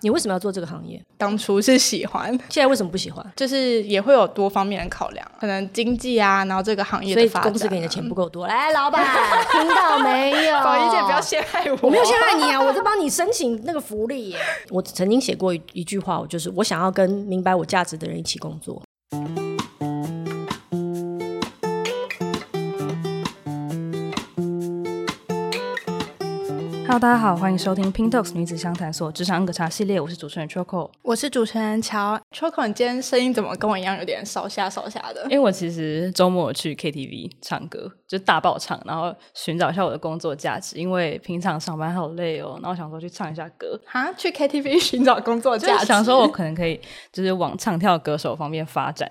你为什么要做这个行业？当初是喜欢，现在为什么不喜欢？就是也会有多方面的考量，可能经济啊，然后这个行业的发展、啊，所以公司给你的钱不够多。来，老板，听到没有？宝仪姐不要陷害我，我没有陷害你啊，我在帮你申请那个福利耶。我曾经写过一一句话，我就是我想要跟明白我价值的人一起工作。Hello，大家好，欢迎收听 Talks 女子相谈所职场恩格茶系列，我是主持人 Choco，我是主持人乔。Choco，你今天声音怎么跟我一样有点少下少下的？因为我其实周末去 KTV 唱歌，就大爆唱，然后寻找一下我的工作价值，因为平常上班好累哦，然后想说去唱一下歌。哈，去 KTV 寻找工作价值，想说我可能可以就是往唱跳歌手方面发展，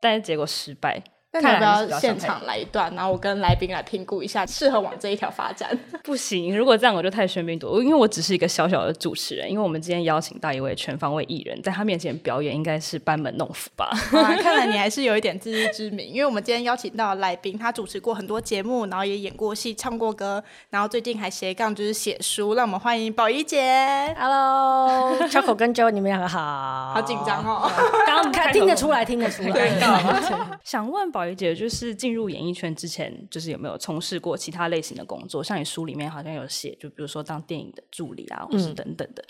但是结果失败。那你要不要现场来一段，然后我跟来宾来评估一下适合往这一条发展？不行，如果这样我就太喧宾夺主，因为我只是一个小小的主持人。因为我们今天邀请到一位全方位艺人，在他面前表演应该是班门弄斧吧？啊，看来你还是有一点自知之明。因为我们今天邀请到的来宾，他主持过很多节目，然后也演过戏、唱过歌，然后最近还斜杠就是写书。让我们欢迎宝仪姐。Hello，Choco 跟 Joe，你们两个好。好紧张哦，刚刚看听得出来，听得出来。对想问宝仪姐，就是。进入演艺圈之前，就是有没有从事过其他类型的工作？像你书里面好像有写，就比如说当电影的助理啊，或是等等的。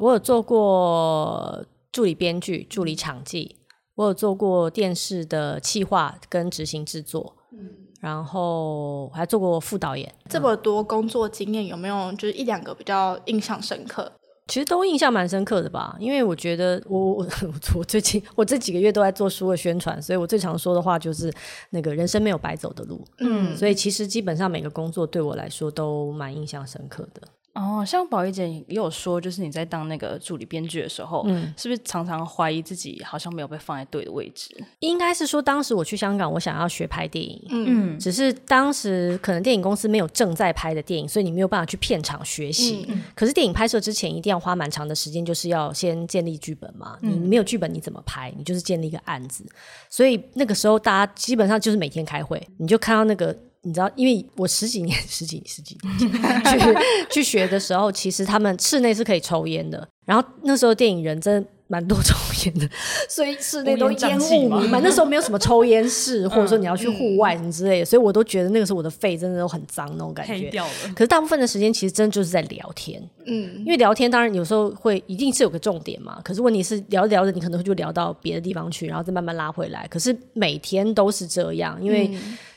我有做过助理编剧、助理场记，我有做过电视的企划跟执行制作，嗯，然后还做过副导演。这么多工作经验，有没有就是一两个比较印象深刻？其实都印象蛮深刻的吧，因为我觉得我我我最近我这几个月都在做书的宣传，所以我最常说的话就是那个人生没有白走的路，嗯，所以其实基本上每个工作对我来说都蛮印象深刻的。哦，像宝仪姐也有说，就是你在当那个助理编剧的时候，嗯，是不是常常怀疑自己好像没有被放在对的位置？应该是说，当时我去香港，我想要学拍电影，嗯，只是当时可能电影公司没有正在拍的电影，所以你没有办法去片场学习。嗯，可是电影拍摄之前一定要花蛮长的时间，就是要先建立剧本嘛。嗯，你没有剧本你怎么拍？你就是建立一个案子。所以那个时候大家基本上就是每天开会，你就看到那个。你知道，因为我十几年、十几、十几年去去学的时候，其实他们室内是可以抽烟的。然后那时候电影人真的蛮多抽烟的，所以室内都烟雾弥漫。那时候没有什么抽烟室，或者说你要去户外什么之类的，所以我都觉得那个时候我的肺真的都很脏那种感觉。掉了。可是大部分的时间其实真的就是在聊天，嗯，因为聊天当然有时候会一定是有个重点嘛。可是问题是聊着聊着，你可能会就聊到别的地方去，然后再慢慢拉回来。可是每天都是这样，因为。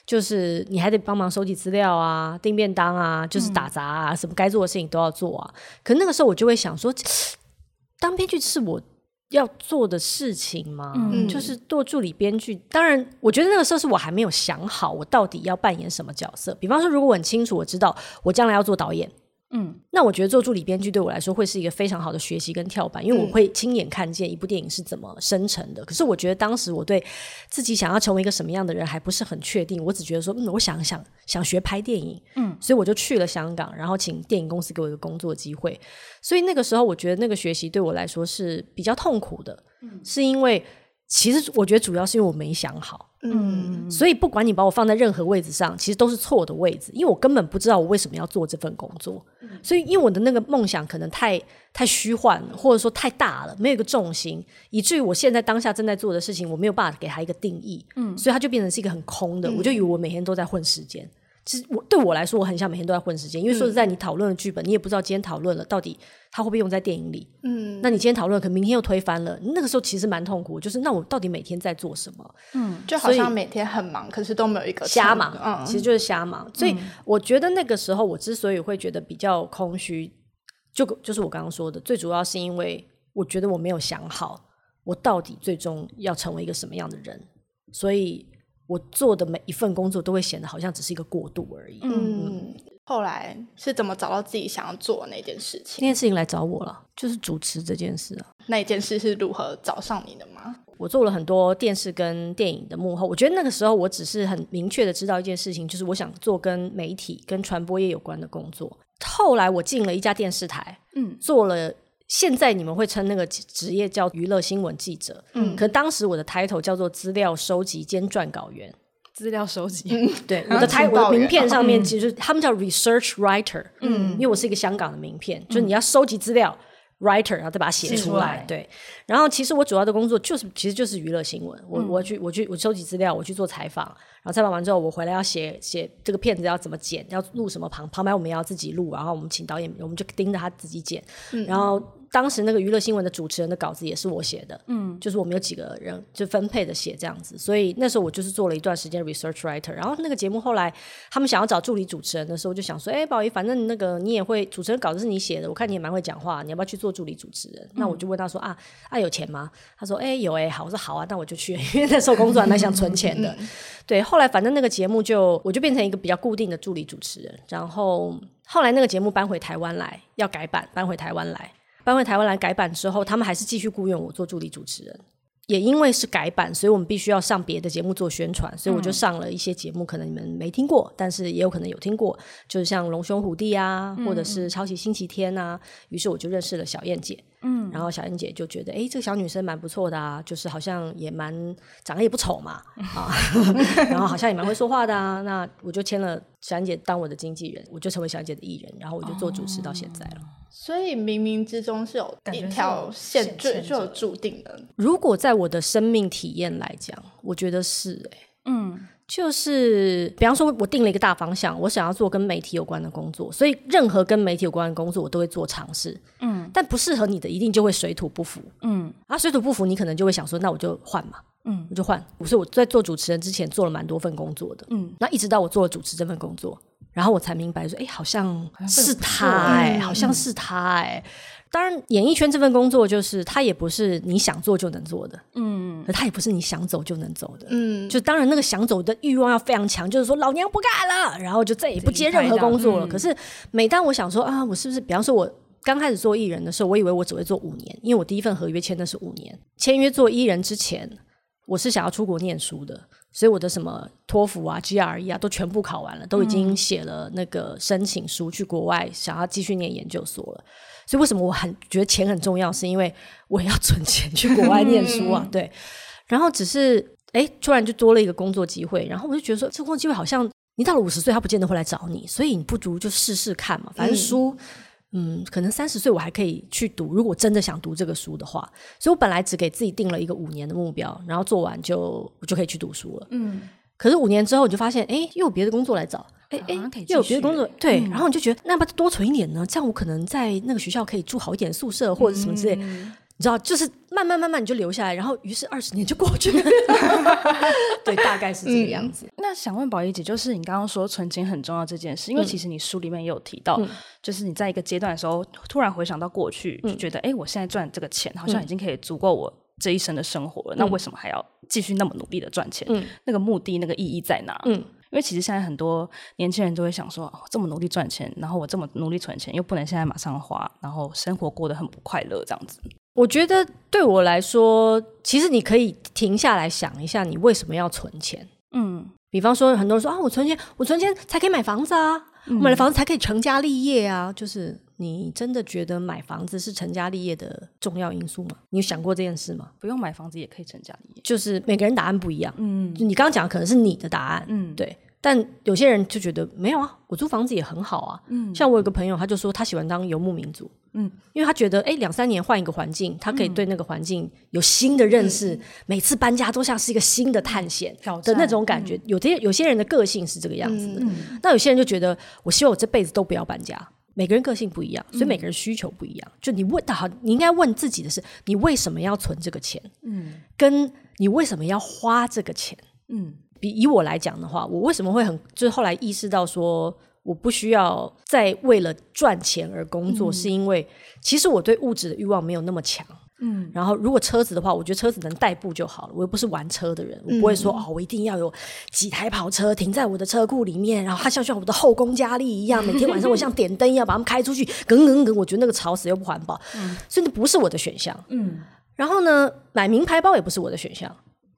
就是你还得帮忙收集资料啊，订便当啊，就是打杂啊，嗯、什么该做的事情都要做啊。可那个时候我就会想说，当编剧是我要做的事情吗？嗯、就是做助理编剧。当然，我觉得那个时候是我还没有想好我到底要扮演什么角色。比方说，如果我很清楚我知道我将来要做导演。嗯，那我觉得做助理编剧对我来说会是一个非常好的学习跟跳板，因为我会亲眼看见一部电影是怎么生成的。嗯、可是我觉得当时我对自己想要成为一个什么样的人还不是很确定，我只觉得说，嗯，我想想想学拍电影，嗯，所以我就去了香港，然后请电影公司给我一个工作机会。所以那个时候，我觉得那个学习对我来说是比较痛苦的，嗯，是因为。其实我觉得主要是因为我没想好，嗯，所以不管你把我放在任何位置上，其实都是错的位置，因为我根本不知道我为什么要做这份工作，嗯，所以因为我的那个梦想可能太太虚幻了，或者说太大了，没有一个重心，以至于我现在当下正在做的事情，我没有办法给他一个定义，嗯，所以它就变成是一个很空的，我就以为我每天都在混时间。其实我对我来说，我很想每天都在混时间，因为说实在，你讨论的剧本，你也不知道今天讨论了到底它会不会用在电影里。嗯，那你今天讨论，可能明天又推翻了，那个时候其实蛮痛苦。就是那我到底每天在做什么？嗯，就好像每天很忙，可是都没有一个瞎忙。嗯，其实就是瞎忙。所以我觉得那个时候，我之所以会觉得比较空虚，就就是我刚刚说的，最主要是因为我觉得我没有想好，我到底最终要成为一个什么样的人，所以。我做的每一份工作都会显得好像只是一个过渡而已。嗯，嗯，后来是怎么找到自己想要做的那件事情？那件事情来找我了，就是主持这件事啊。那一件事是如何找上你的吗？我做了很多电视跟电影的幕后，我觉得那个时候我只是很明确的知道一件事情，就是我想做跟媒体、跟传播业有关的工作。后来我进了一家电视台，嗯，做了。现在你们会称那个职业叫娱乐新闻记者，嗯，可当时我的 title 叫做资料收集兼撰稿员。资料收集，嗯、对，我的 title 我的名片上面其实他们叫 research writer，嗯，因为我是一个香港的名片，嗯、就是你要收集资料，writer，然后再把它写出来。对，然后其实我主要的工作就是，其实就是娱乐新闻。我我去我去我收集资料，我去做采访，然后采访完之后，我回来要写写这个片子要怎么剪，要录什么旁旁白，我们要自己录，然后我们请导演，我们就盯着他自己剪，嗯、然后。当时那个娱乐新闻的主持人的稿子也是我写的，嗯，就是我们有几个人就分配的写这样子，所以那时候我就是做了一段时间 research writer。然后那个节目后来他们想要找助理主持人的时候，就想说，哎，宝仪，反正那个你也会主持人稿子是你写的，我看你也蛮会讲话，你要不要去做助理主持人？嗯、那我就问他说，啊啊有钱吗？他说，哎有哎，好，我说好啊，那我就去，因为那时候工作还蛮想存钱的。对，后来反正那个节目就我就变成一个比较固定的助理主持人，然后后来那个节目搬回台湾来要改版，搬回台湾来。搬回台湾来改版之后，他们还是继续雇佣我做助理主持人。也因为是改版，所以我们必须要上别的节目做宣传，所以我就上了一些节目，可能你们没听过，但是也有可能有听过，就是像《龙兄虎弟》啊，或者是《超级星期天》啊。于是我就认识了小燕姐，嗯，然后小燕姐就觉得，哎，这个小女生蛮不错的啊，就是好像也蛮长得也不丑嘛，啊，然后好像也蛮会说话的啊。那我就签了小燕姐当我的经纪人，我就成为小燕姐的艺人，然后我就做主持到现在了。哦所以冥冥之中是有一条线，就就有注定的。如果在我的生命体验来讲，我觉得是哎、欸，嗯，就是比方说，我定了一个大方向，我想要做跟媒体有关的工作，所以任何跟媒体有关的工作，我都会做尝试，嗯。但不适合你的，一定就会水土不服，嗯。啊，水土不服，你可能就会想说，那我就换嘛，嗯，我就换。所以我在做主持人之前，做了蛮多份工作的，嗯。那一直到我做了主持这份工作。然后我才明白说，哎，好像是他哎，好像是他哎。当然，演艺圈这份工作就是，它也不是你想做就能做的，嗯，它也不是你想走就能走的，嗯。就当然那个想走的欲望要非常强，就是说老娘不干了，然后就再也不接任何工作了。可是每当我想说啊，我是不是，比方说我刚开始做艺人的时候，我以为我只会做五年，因为我第一份合约签的是五年。签约做艺人之前，我是想要出国念书的。所以我的什么托福啊、GRE 啊都全部考完了，都已经写了那个申请书去国外，想要继续念研究所了。所以为什么我很觉得钱很重要？是因为我也要存钱去国外念书啊。对，然后只是哎，突然就多了一个工作机会，然后我就觉得说，这工作机会好像你到了五十岁，他不见得会来找你，所以你不如就试试看嘛，反正书。嗯，可能三十岁我还可以去读，如果真的想读这个书的话，所以我本来只给自己定了一个五年的目标，然后做完就我就可以去读书了。嗯，可是五年之后，你就发现，哎，又有别的工作来找，哎哎，又有别的工作，对，嗯、然后你就觉得，那不多存一点呢？这样我可能在那个学校可以住好一点宿舍或者什么之类。嗯你知道，就是慢慢慢慢你就留下来，然后于是二十年就过去了。对，大概是这个样子。嗯、那想问宝仪姐，就是你刚刚说存钱很重要这件事，因为其实你书里面也有提到，嗯、就是你在一个阶段的时候，突然回想到过去，嗯、就觉得哎，我现在赚这个钱好像已经可以足够我这一生的生活了。嗯、那为什么还要继续那么努力的赚钱？嗯、那个目的、那个意义在哪？嗯，因为其实现在很多年轻人都会想说，哦、这么努力赚钱，然后我这么努力存钱，又不能现在马上花，然后生活过得很不快乐，这样子。我觉得对我来说，其实你可以停下来想一下，你为什么要存钱？嗯，比方说，很多人说啊，我存钱，我存钱才可以买房子啊，嗯、我买了房子才可以成家立业啊。就是你真的觉得买房子是成家立业的重要因素吗？你有想过这件事吗？不用买房子也可以成家立业，就是每个人答案不一样。嗯，你刚刚讲的可能是你的答案。嗯，对。但有些人就觉得没有啊，我租房子也很好啊。嗯，像我有个朋友，他就说他喜欢当游牧民族。嗯，因为他觉得哎，两三年换一个环境，他可以对那个环境有新的认识。嗯、每次搬家都像是一个新的探险的那种感觉。嗯、有些有些人的个性是这个样子的，嗯、那有些人就觉得我希望我这辈子都不要搬家。每个人个性不一样，所以每个人需求不一样。嗯、就你问的好，你应该问自己的是：你为什么要存这个钱？嗯，跟你为什么要花这个钱？嗯。比以我来讲的话，我为什么会很就是后来意识到说我不需要再为了赚钱而工作，嗯、是因为其实我对物质的欲望没有那么强。嗯，然后如果车子的话，我觉得车子能代步就好了。我又不是玩车的人，我不会说、嗯、哦，我一定要有几台跑车停在我的车库里面，然后它像像我的后宫佳丽一样，每天晚上我像点灯一样把它们开出去，梗梗梗，我觉得那个吵死又不环保，嗯、所以那不是我的选项。嗯，然后呢，买名牌包也不是我的选项。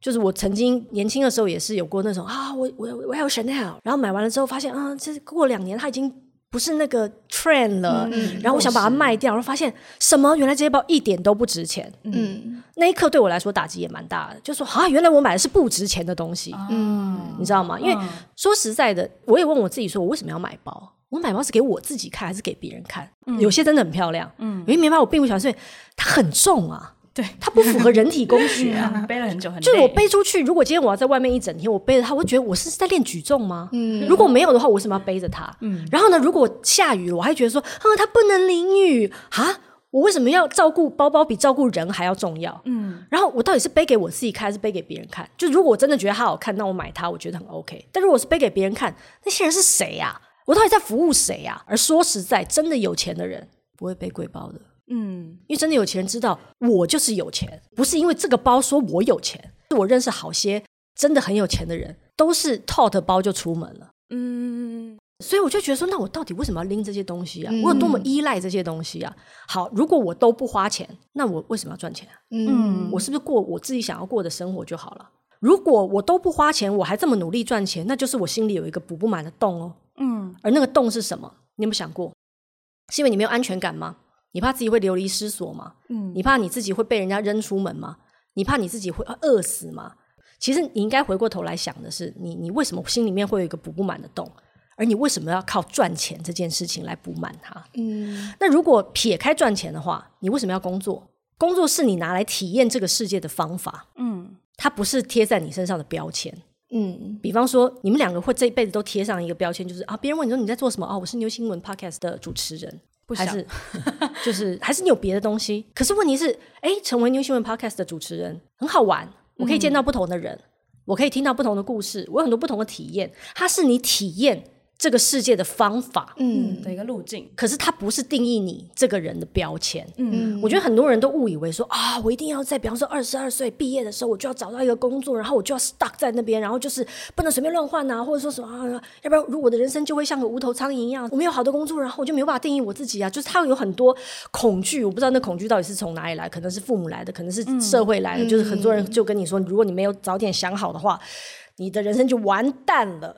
就是我曾经年轻的时候也是有过那种啊，我我我要 Chanel，然后买完了之后发现啊，这过两年它已经不是那个 trend 了，嗯、然后我想把它卖掉，然后发现什么？原来这些包一点都不值钱。嗯，那一刻对我来说打击也蛮大的，就说啊，原来我买的是不值钱的东西。嗯，你知道吗？因为说实在的，我也问我自己说，我为什么要买包？我买包是给我自己看还是给别人看？嗯、有些真的很漂亮，嗯，有些名牌我并不喜欢，所以它很重啊，对，它不符合人体工学啊，嗯、背了很久很久，就是我背出去，如果今天我要在外面一整天，我背着它，我会觉得我是在练举重吗？嗯，如果没有的话，我为什么要背着它？嗯，然后呢，如果下雨了，我还觉得说，啊，它不能淋雨啊。我为什么要照顾包包比照顾人还要重要？嗯，然后我到底是背给我自己看，还是背给别人看？就如果我真的觉得它好看，那我买它，我觉得很 OK。但如果是背给别人看，那些人是谁呀？我到底在服务谁呀？而说实在，真的有钱的人不会背贵包的。嗯，因为真的有钱人知道，我就是有钱，不是因为这个包说我有钱。是我认识好些真的很有钱的人，都是 tote 包就出门了。嗯。所以我就觉得说，那我到底为什么要拎这些东西啊？我有多么依赖这些东西啊？好，如果我都不花钱，那我为什么要赚钱啊？嗯，我是不是过我自己想要过的生活就好了？如果我都不花钱，我还这么努力赚钱，那就是我心里有一个补不满的洞哦。嗯，而那个洞是什么？你有没有想过？是因为你没有安全感吗？你怕自己会流离失所吗？嗯，你怕你自己会被人家扔出门吗？你怕你自己会饿死吗？其实你应该回过头来想的是，你你为什么心里面会有一个补不满的洞？而你为什么要靠赚钱这件事情来补满它？嗯，那如果撇开赚钱的话，你为什么要工作？工作是你拿来体验这个世界的方法。嗯，它不是贴在你身上的标签。嗯，比方说，你们两个会这一辈子都贴上一个标签，就是啊，别人问你说你在做什么？哦，我是牛新闻 Podcast 的主持人，还是 就是还是你有别的东西？可是问题是，哎，成为 New 新闻 Podcast 的主持人很好玩，我可以见到不同的人，嗯，我可以听到不同的故事，我有很多不同的体验。它是你体验。这个世界的方法，嗯，的一个路径，可是它不是定义你这个人的标签。嗯，我觉得很多人都误以为说啊，我一定要在比方说二十二岁毕业的时候，我就要找到一个工作，然后我就要 stuck 在那边，然后就是不能随便乱换啊，或者说什么啊，要不然如果我的人生就会像个无头苍蝇一样，我没有好的工作，然后我就没有办法定义我自己啊。就是他有很多恐惧，我不知道那恐惧到底是从哪里来，可能是父母来的，可能是社会来的，嗯、就是很多人就跟你说，如果你没有早点想好的话，你的人生就完蛋了。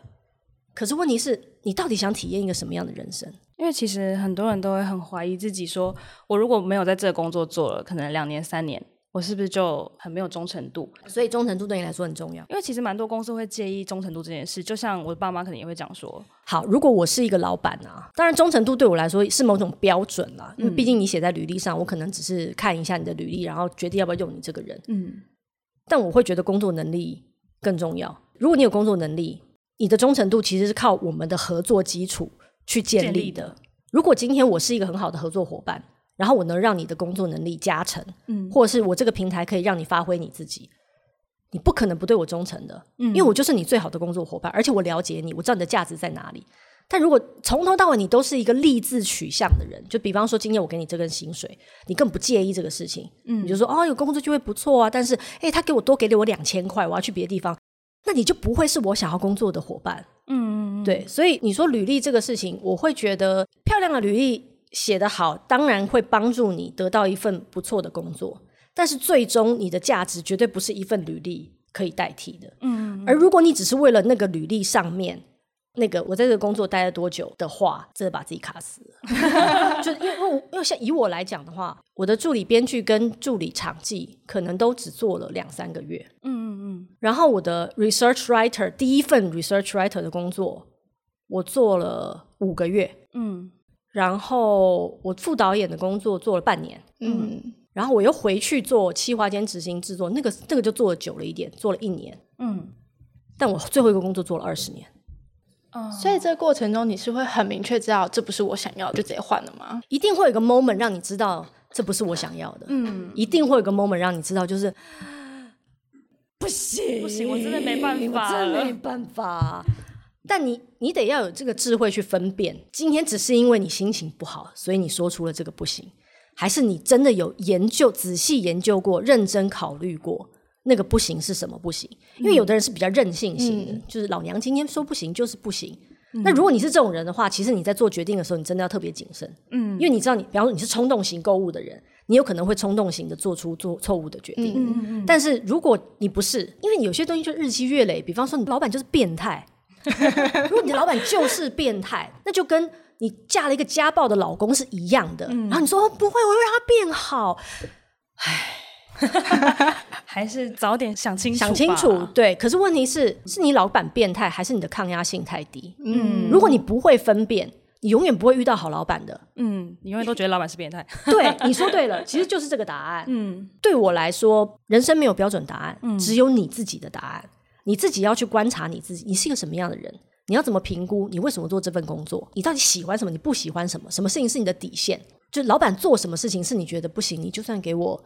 可是问题是，你到底想体验一个什么样的人生？因为其实很多人都会很怀疑自己，说我如果没有在这个工作做了，可能两年三年，我是不是就很没有忠诚度？所以忠诚度对你来说很重要。因为其实蛮多公司会介意忠诚度这件事，就像我的爸妈可能也会讲说：好，如果我是一个老板啊，当然忠诚度对我来说是某种标准啦，因为毕竟你写在履历上，我可能只是看一下你的履历，然后决定要不要用你这个人。嗯，但我会觉得工作能力更重要。如果你有工作能力。你的忠诚度其实是靠我们的合作基础去建立的。立的。如果今天我是一个很好的合作伙伴，然后我能让你的工作能力加成，嗯，或者是我这个平台可以让你发挥你自己，你不可能不对我忠诚的，嗯，因为我就是你最好的工作伙伴，而且我了解你，我知道你的价值在哪里。但如果从头到尾你都是一个利字取向的人，就比方说今天我给你这根薪水，你更不介意这个事情，嗯，你就说哦，有工作就会不错啊，但是诶，他给我多给了我两千块，我要去别的地方。那你就不会是我想要工作的伙伴，嗯，对，所以你说履历这个事情，我会觉得漂亮的履历写得好，当然会帮助你得到一份不错的工作，但是最终你的价值绝对不是一份履历可以代替的，嗯，而如果你只是为了那个履历上面。那个我在这个工作待了多久的话，真的把自己卡死了。就因为因为因为像以我来讲的话，我的助理编剧跟助理场记可能都只做了两三个月。嗯嗯嗯。然后我的 research writer 第一份 research writer 的工作，我做了五个月。嗯。然后我副导演的工作做了半年。嗯。然后我又回去做企划兼执行制作，那个那个就做了久了一点，做了一年。嗯。但我最后一个工作做了二十年。所以这个过程中，你是会很明确知道这不是我想要的，就直接换了吗？一定会有一个 moment 让你知道这不是我想要的。嗯，一定会有一个 moment 让你知道，就是 不行，不行，我真的没办法，我真的没办法。但你你得要有这个智慧去分辨，今天只是因为你心情不好，所以你说出了这个不行，还是你真的有研究、仔细研究过、认真考虑过？那个不行是什么不行？因为有的人是比较任性型的，嗯、就是老娘今天说不行就是不行。嗯、那如果你是这种人的话，其实你在做决定的时候，你真的要特别谨慎。嗯，因为你知道你，比方说你是冲动型购物的人，你有可能会冲动型的做出做错误的决定。嗯嗯嗯。但是如果你不是，因为你有些东西就日积月累，比方说你老板就是变态。如果你的老板就是变态，那就跟你嫁了一个家暴的老公是一样的。嗯、然后你说、哦、不会，我会让他变好。唉。还是早点想清楚，想清楚。对，可是问题是，是你老板变态，还是你的抗压性太低？嗯，如果你不会分辨，你永远不会遇到好老板的。嗯，你永远都觉得老板是变态。对，你说对了，其实就是这个答案。嗯，对我来说，人生没有标准答案，嗯、只有你自己的答案。你自己要去观察你自己，你是一个什么样的人？你要怎么评估？你为什么做这份工作？你到底喜欢什么？你不喜欢什么？什么事情是你的底线？就老板做什么事情是你觉得不行？你就算给我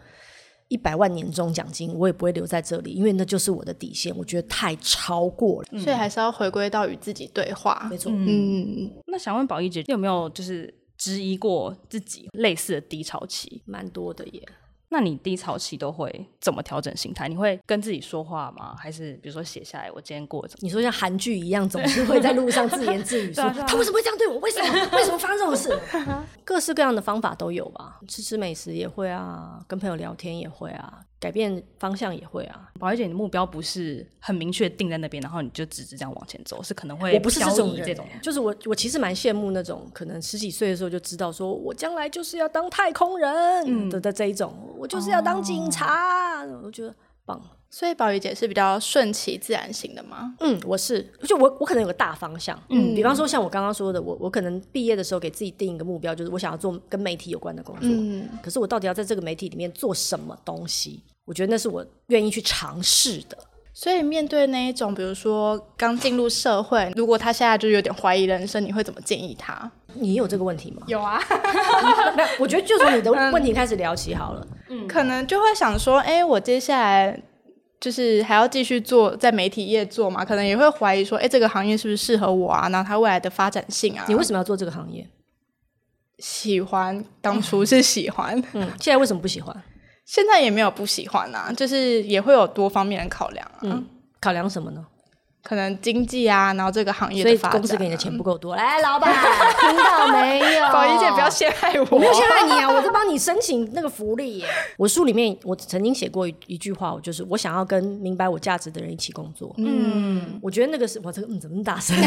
一百万年终奖金，我也不会留在这里，因为那就是我的底线。我觉得太超过了，嗯、所以还是要回归到与自己对话。没错。嗯，那想问宝仪姐，你有没有就是质疑过自己类似的低潮期？蛮多的耶。那你低潮期都会怎么调整心态？你会跟自己说话吗？还是比如说写下来，我今天过怎么？你说像韩剧一样，总是会在路上自言自语说 他为什么会这样对我？为什么？为什么发生这种事？各式各样的方法都有吧。吃吃美食也会啊，跟朋友聊天也会啊。改变方向也会啊，宝仪姐，你的目标不是很明确定在那边，然后你就直直这样往前走，是可能会我不是这种人，这种。就是我我其实蛮羡慕那种可能十几岁的时候就知道说我将来就是要当太空人的、嗯、的这一种，我就是要当警察，哦、我觉得棒。所以宝仪姐是比较顺其自然型的吗？嗯，我是，就我我可能有个大方向，嗯，比方说像我刚刚说的，我我可能毕业的时候给自己定一个目标，就是我想要做跟媒体有关的工作，嗯，可是我到底要在这个媒体里面做什么东西？我觉得那是我愿意去尝试的。所以面对那一种，比如说刚进入社会，如果他现在就有点怀疑人生，你会怎么建议他？你有这个问题吗？有啊，没有，我觉得就从你的问题开始聊起好了。嗯，可能就会想说，哎，我接下来。就是还要继续做在媒体业做嘛，可能也会怀疑说，哎，这个行业是不是适合我啊？然后它未来的发展性啊？你为什么要做这个行业？喜欢，当初是喜欢，嗯，现在为什么不喜欢？现在也没有不喜欢啊，就是也会有多方面的考量啊。嗯，考量什么呢？可能经济啊，然后这个行业的发展、啊，所以公司给你的钱不够多。来，老板，听到没有？宝仪姐不要陷害我，我没有陷害你啊，我在帮你申请那个福利耶。我书里面我曾经写过一一句话，我就是我想要跟明白我价值的人一起工作。嗯，我觉得那个是我这个嗯怎么那么大声？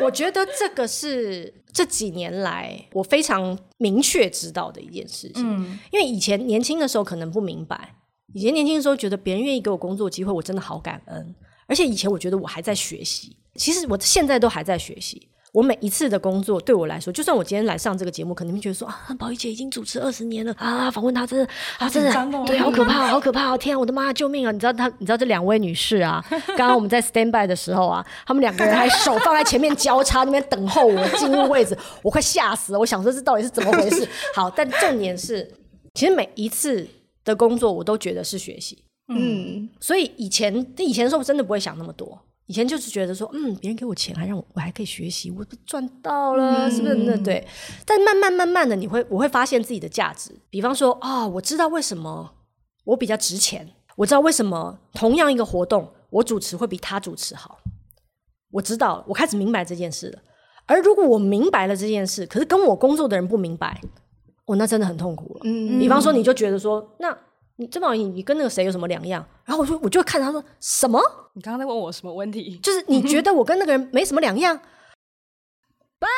我觉得这个是这几年来我非常明确知道的一件事情。嗯，因为以前年轻的时候可能不明白。以前年轻的时候，觉得别人愿意给我工作机会，我真的好感恩。而且以前我觉得我还在学习，其实我现在都还在学习。我每一次的工作对我来说，就算我今天来上这个节目，可能会觉得说啊，宝仪姐已经主持二十年了啊，访问她真的啊，真的对，好 可怕，好可怕！天啊，我的妈，救命啊！你知道她，你知道这两位女士啊，刚刚我们在 stand by 的时候啊，他们两个人还手放在前面交叉那边等候我进入位置，我快吓死了。我想说这到底是怎么回事？好，但重点是，其实每一次。的工作我都觉得是学习，嗯，所以以前以前的时候真的不会想那么多，以前就是觉得说，嗯，别人给我钱还让我我还可以学习，我赚到了，嗯、是不是？那对，但慢慢慢慢的，你会我会发现自己的价值，比方说啊、哦，我知道为什么我比较值钱，我知道为什么同样一个活动我主持会比他主持好，我知道，我开始明白这件事了。而如果我明白了这件事，可是跟我工作的人不明白。哦，那真的很痛苦了。嗯，比方说，你就觉得说，那你郑宝仪，你跟那个谁有什么两样？然后我说我就看他说什么？你刚刚在问我什么问题？就是你觉得我跟那个人没什么两样？拜。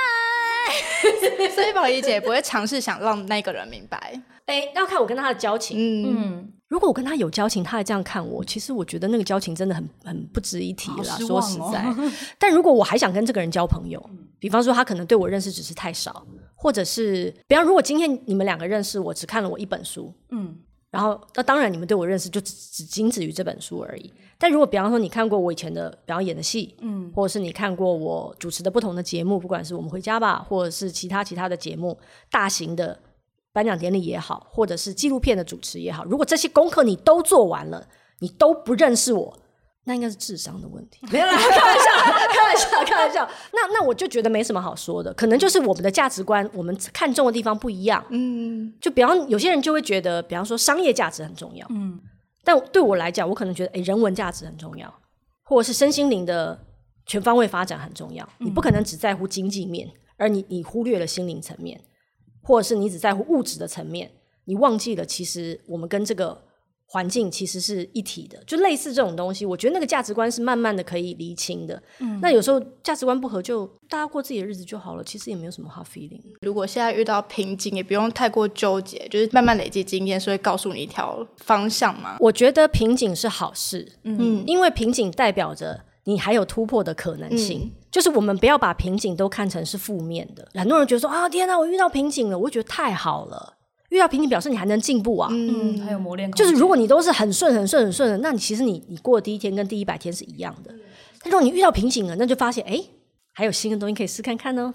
所以宝仪姐不会尝试想让那个人明白。哎，要看我跟他的交情。嗯，如果我跟他有交情，他还这样看我，其实我觉得那个交情真的很很不值一提啦。说实在，但如果我还想跟这个人交朋友，比方说他可能对我认识只是太少。或者是，比方如果今天你们两个认识我，只看了我一本书，嗯，然后那当然你们对我认识就只只仅止于这本书而已。但如果比方说你看过我以前的表演的戏，嗯，或者是你看过我主持的不同的节目，不管是我们回家吧，或者是其他其他的节目，大型的颁奖典礼也好，或者是纪录片的主持也好，如果这些功课你都做完了，你都不认识我。那应该是智商的问题，没有啦，开玩笑，开玩笑，开玩笑。那那我就觉得没什么好说的，可能就是我们的价值观，我们看重的地方不一样。嗯，就比方有些人就会觉得，比方说商业价值很重要。嗯，但对我来讲，我可能觉得，哎，人文价值很重要，或者是身心灵的全方位发展很重要。你不可能只在乎经济面，而你你忽略了心灵层面，或者是你只在乎物质的层面，你忘记了其实我们跟这个。环境其实是一体的，就类似这种东西，我觉得那个价值观是慢慢的可以厘清的。嗯，那有时候价值观不合就，就大家过自己的日子就好了，其实也没有什么 hard feeling。如果现在遇到瓶颈，也不用太过纠结，就是慢慢累积经验，所以告诉你一条方向嘛。我觉得瓶颈是好事，嗯，因为瓶颈代表着你还有突破的可能性。嗯就是我们不要把瓶颈都看成是负面的。很多人觉得说啊，天哪，我遇到瓶颈了，我会觉得太好了。遇到瓶颈表示你还能进步啊，嗯，还有磨练。就是如果你都是很顺、很顺、很顺的，那你其实你你过第一天跟第一百天是一样的。但如果你遇到瓶颈了，那就发现哎，还有新的东西可以试看看呢。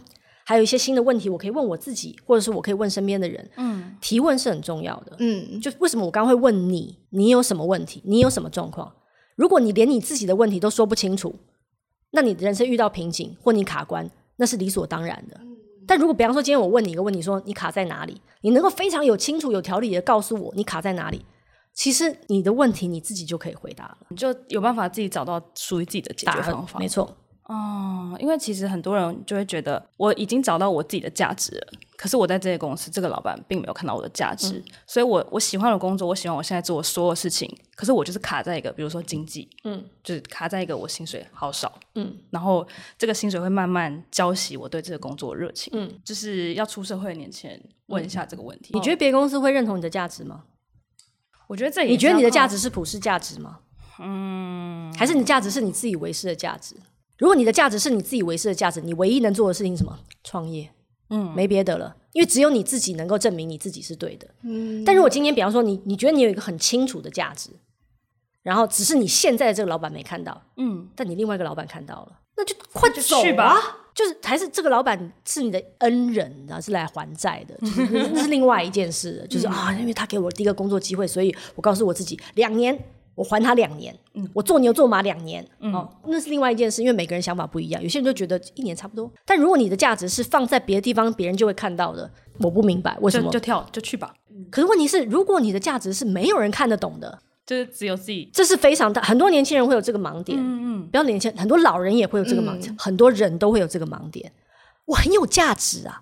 还有一些新的问题，我可以问我自己，或者是我可以问身边的人。嗯，提问是很重要的。嗯，就为什么我刚刚会问你，你有什么问题？你有什么状况？如果你连你自己的问题都说不清楚，那你的人生遇到瓶颈或你卡关，那是理所当然的。但如果比方说今天我问你一个问题，说你卡在哪里？你能够非常有清楚、有条理的告诉我你卡在哪里，其实你的问题你自己就可以回答了，你就有办法自己找到属于自己的解决方法。没错。哦，因为其实很多人就会觉得我已经找到我自己的价值了，可是我在这些公司，这个老板并没有看到我的价值，嗯、所以我我喜欢的工作，我喜欢我现在做的所有事情，可是我就是卡在一个，比如说经济，嗯，就是卡在一个我薪水好少，嗯，然后这个薪水会慢慢浇熄我对这个工作的热情，嗯，就是要出社会的年轻人问一下这个问题，嗯、你觉得别的公司会认同你的价值吗？我觉得这也，你觉得你的价值是普世价值吗？嗯，还是你的价值是你自以为是的价值？如果你的价值是你自以为是的价值，你唯一能做的事情是什么？创业，嗯，没别的了，因为只有你自己能够证明你自己是对的。嗯，但如果今天，比方说你，你觉得你有一个很清楚的价值，然后只是你现在的这个老板没看到，嗯，但你另外一个老板看到了，那就快就去吧。就是还是这个老板是你的恩人，然后是来还债的，就是那是另外一件事。就是啊，因为他给我第一个工作机会，所以我告诉我自己两年。我还他两年，嗯，我做牛做马两年，嗯，哦，那是另外一件事，因为每个人想法不一样，有些人就觉得一年差不多。但如果你的价值是放在别的地方，别人就会看到的。我不明白为什么，就，就跳就去吧。可是问题是，如果你的价值是没有人看得懂的，就是只有自己，这是非常大。很多年轻人会有这个盲点，嗯嗯，不要年轻，很多老人也会有这个盲点，嗯，很多人都会有这个盲点。我很有价值啊，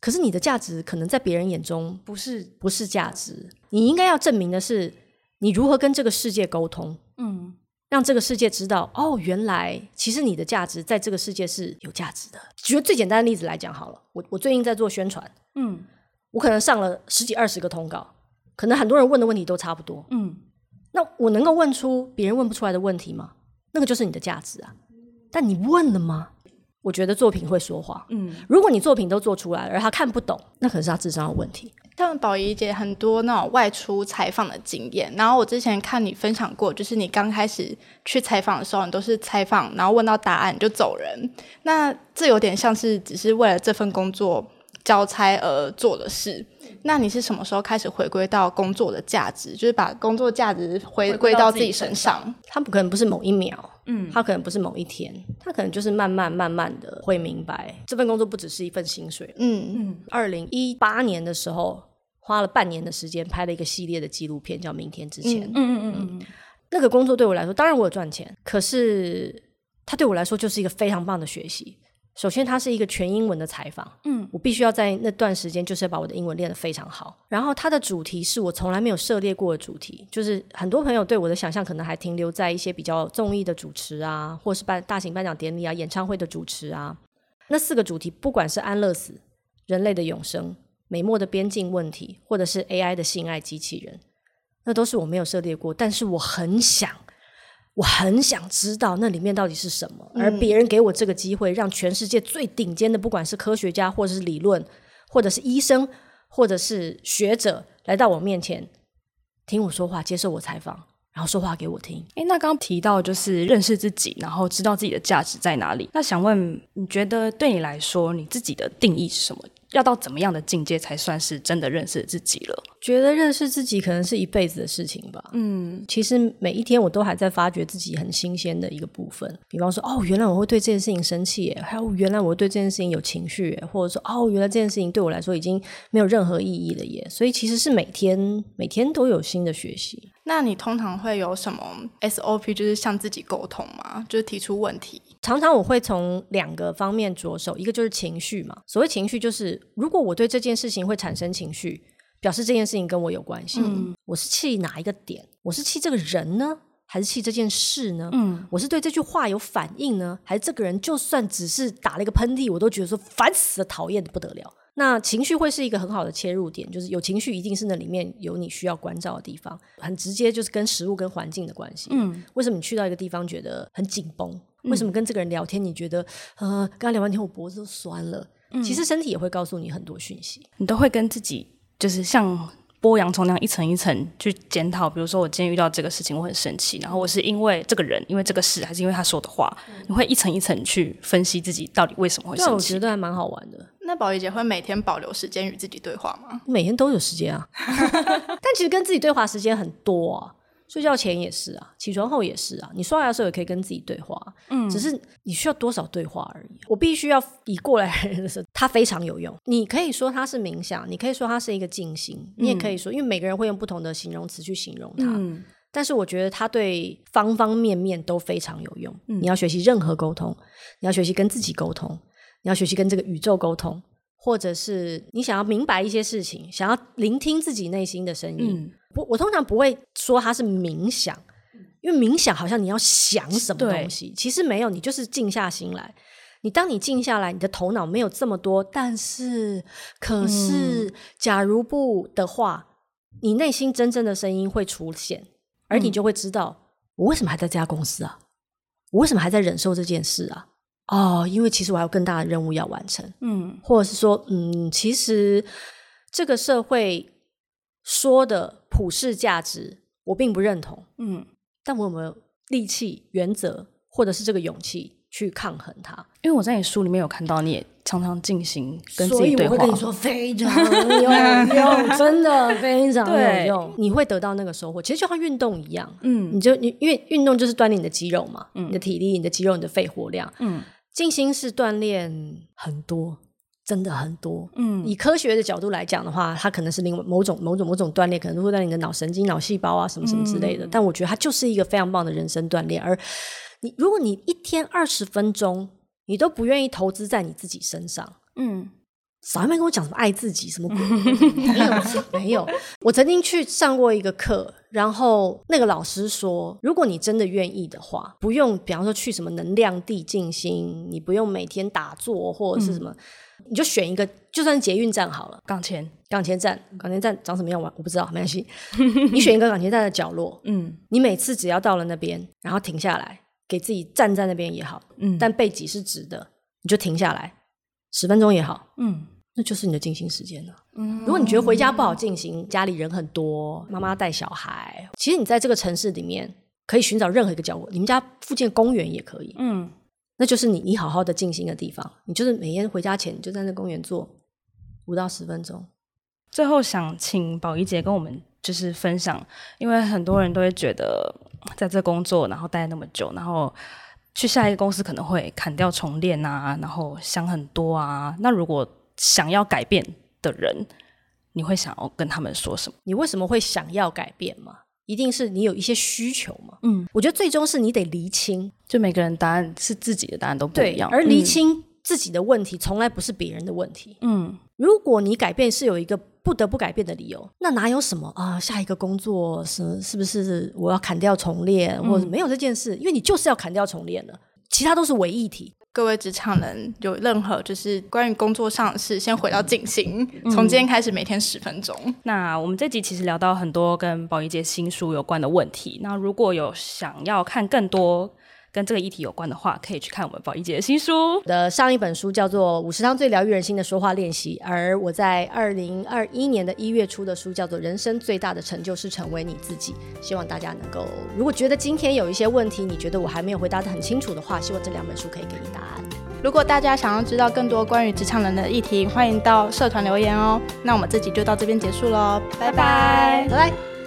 可是你的价值可能在别人眼中不是不是价值。你应该要证明的是。你如何跟这个世界沟通？嗯，让这个世界知道哦，原来其实你的价值在这个世界是有价值的。举个最简单的例子来讲好了，我我最近在做宣传，嗯，我可能上了十几二十个通告，可能很多人问的问题都差不多，嗯，那我能够问出别人问不出来的问题吗？那个就是你的价值啊。但你问了吗？我觉得作品会说话，嗯，如果你作品都做出来了，而他看不懂，那可能是他智商有问题。像宝仪姐很多那种外出采访的经验，然后我之前看你分享过，就是你刚开始去采访的时候，你都是采访，然后问到答案就走人。那这有点像是只是为了这份工作交差而做的事。那你是什么时候开始回归到工作的价值，就是把工作价值回归到自己身上？他不可能不是某一秒，嗯，他可能不是某一天，他可能就是慢慢慢慢的会明白，这份工作不只是一份薪水。嗯嗯。二零一八年的时候。花了半年的时间拍了一个系列的纪录片，叫《明天之前》。嗯嗯嗯嗯，那个工作对我来说，当然我有赚钱，可是它对我来说就是一个非常棒的学习。首先，它是一个全英文的采访，嗯，我必须要在那段时间就是要把我的英文练得非常好。然后，它的主题是我从来没有涉猎过的主题，就是很多朋友对我的想象可能还停留在一些比较综艺的主持啊，或是办大型颁奖典礼啊、演唱会的主持啊。那四个主题，不管是安乐死、人类的永生。美墨的边境问题，或者是 AI 的性爱机器人，那都是我没有涉猎过，但是我很想，我很想知道那里面到底是什么。而别人给我这个机会，让全世界最顶尖的，不管是科学家，或者是理论，或者是医生，或者是学者，来到我面前，听我说话，接受我采访，然后说话给我听。诶，那刚刚提到就是认识自己，然后知道自己的价值在哪里。那想问，你觉得对你来说，你自己的定义是什么？要到怎么样的境界才算是真的认识自己了？觉得认识自己可能是一辈子的事情吧。嗯，其实每一天我都还在发掘自己很新鲜的一个部分。比方说，哦，原来我会对这件事情生气耶，还有原来我会对这件事情有情绪耶，或者说，哦，原来这件事情对我来说已经没有任何意义了耶。所以其实是每天每天都有新的学习。那你通常会有什么 SOP，就是向自己沟通吗？就是提出问题。常常我会从两个方面着手，一个就是情绪嘛。所谓情绪，就是如果我对这件事情会产生情绪，表示这件事情跟我有关系。嗯，我是气哪一个点？我是气这个人呢，还是气这件事呢？嗯，我是对这句话有反应呢，还是这个人就算只是打了一个喷嚏，我都觉得说烦死了，讨厌的不得了。那情绪会是一个很好的切入点，就是有情绪一定是那里面有你需要关照的地方，很直接就是跟食物跟环境的关系。嗯，为什么你去到一个地方觉得很紧绷？为什么跟这个人聊天你觉得呃，刚刚聊完天我脖子都酸了？嗯，其实身体也会告诉你很多讯息，你都会跟自己就是像。剥洋葱那样一层一层去检讨，比如说我今天遇到这个事情，我很生气，然后我是因为这个人，因为这个事，还是因为他说的话？嗯、你会一层一层去分析自己到底为什么会生气？对，我觉得还蛮好玩的。那宝仪姐会每天保留时间与自己对话吗？每天都有时间啊，但其实跟自己对话时间很多啊。睡觉前也是啊，起床后也是啊。你刷牙的时候也可以跟自己对话，嗯，只是你需要多少对话而已。我必须要以过来人的时候，它非常有用。你可以说它是冥想，你可以说它是一个静心，嗯、你也可以说，因为每个人会用不同的形容词去形容它。嗯、但是我觉得它对方方面面都非常有用。嗯、你要学习任何沟通，你要学习跟自己沟通，你要学习跟这个宇宙沟通，或者是你想要明白一些事情，想要聆听自己内心的声音。嗯我我通常不会说它是冥想，因为冥想好像你要想什么东西，其实没有，你就是静下心来。你当你静下来，你的头脑没有这么多，但是可是，嗯、假如不的话，你内心真正的声音会出现，而你就会知道，嗯、我为什么还在这家公司啊？我为什么还在忍受这件事啊？哦，因为其实我还有更大的任务要完成。嗯，或者是说，嗯，其实这个社会。说的普世价值，我并不认同。嗯，但我有没有力气、原则，或者是这个勇气去抗衡它？因为我在你书里面有看到，你也常常进行跟自己对话。所以我会跟你说，非常有用，真的非常有用。你会得到那个收获，其实就像运动一样。嗯，你就你因为运动就是锻炼你的肌肉嘛，嗯、你的体力、你的肌肉、你的肺活量。嗯，静心是锻炼很多。真的很多，嗯，以科学的角度来讲的话，它可能是另外某种某种某种锻炼，可能会让你的脑神经、脑细胞啊什么什么之类的。嗯、但我觉得它就是一个非常棒的人生锻炼。而你，如果你一天二十分钟，你都不愿意投资在你自己身上，嗯。少一点跟我讲什么爱自己什么鬼？没有，没有。我曾经去上过一个课，然后那个老师说，如果你真的愿意的话，不用，比方说去什么能量地静心，你不用每天打坐或者是什么，嗯、你就选一个，就算捷运站好了，港前港前站，港前站长什么样我我不知道，没关系。你选一个港前站的角落，嗯，你每次只要到了那边，然后停下来，给自己站在那边也好，嗯，但背脊是直的，你就停下来。十分钟也好，嗯，那就是你的静心时间了。嗯，如果你觉得回家不好静心，家里人很多，妈妈带小孩，其实你在这个城市里面可以寻找任何一个角落，你们家附近公园也可以，嗯，那就是你你好好的静心的地方。你就是每天回家前，你就在那公园坐五到十分钟。最后想请宝仪姐跟我们就是分享，因为很多人都会觉得在这工作，然后待那么久，然后。去下一个公司可能会砍掉重练啊，然后想很多啊。那如果想要改变的人，你会想要跟他们说什么？你为什么会想要改变吗？一定是你有一些需求吗？嗯，我觉得最终是你得厘清，就每个人答案是自己的答案都不一样，而厘清自己的问题从来不是别人的问题。嗯，如果你改变是有一个。不得不改变的理由，那哪有什么啊？下一个工作是是不是我要砍掉重练，嗯、或者没有这件事？因为你就是要砍掉重练了，其他都是伪议题。各位职场人有任何就是关于工作上的事，先回到进行，从、嗯、今天开始每天十分钟。那我们这集其实聊到很多跟保仪姐新书有关的问题。那如果有想要看更多。跟这个议题有关的话，可以去看我们宝仪姐的新书。的上一本书叫做《五十堂最疗愈人心的说话练习》，而我在二零二一年的一月出的书叫做《人生最大的成就是成为你自己》。希望大家能够，如果觉得今天有一些问题，你觉得我还没有回答的很清楚的话，希望这两本书可以给你答案。如果大家想要知道更多关于职场人的议题，欢迎到社团留言哦。那我们这集就到这边结束喽，拜拜，拜拜。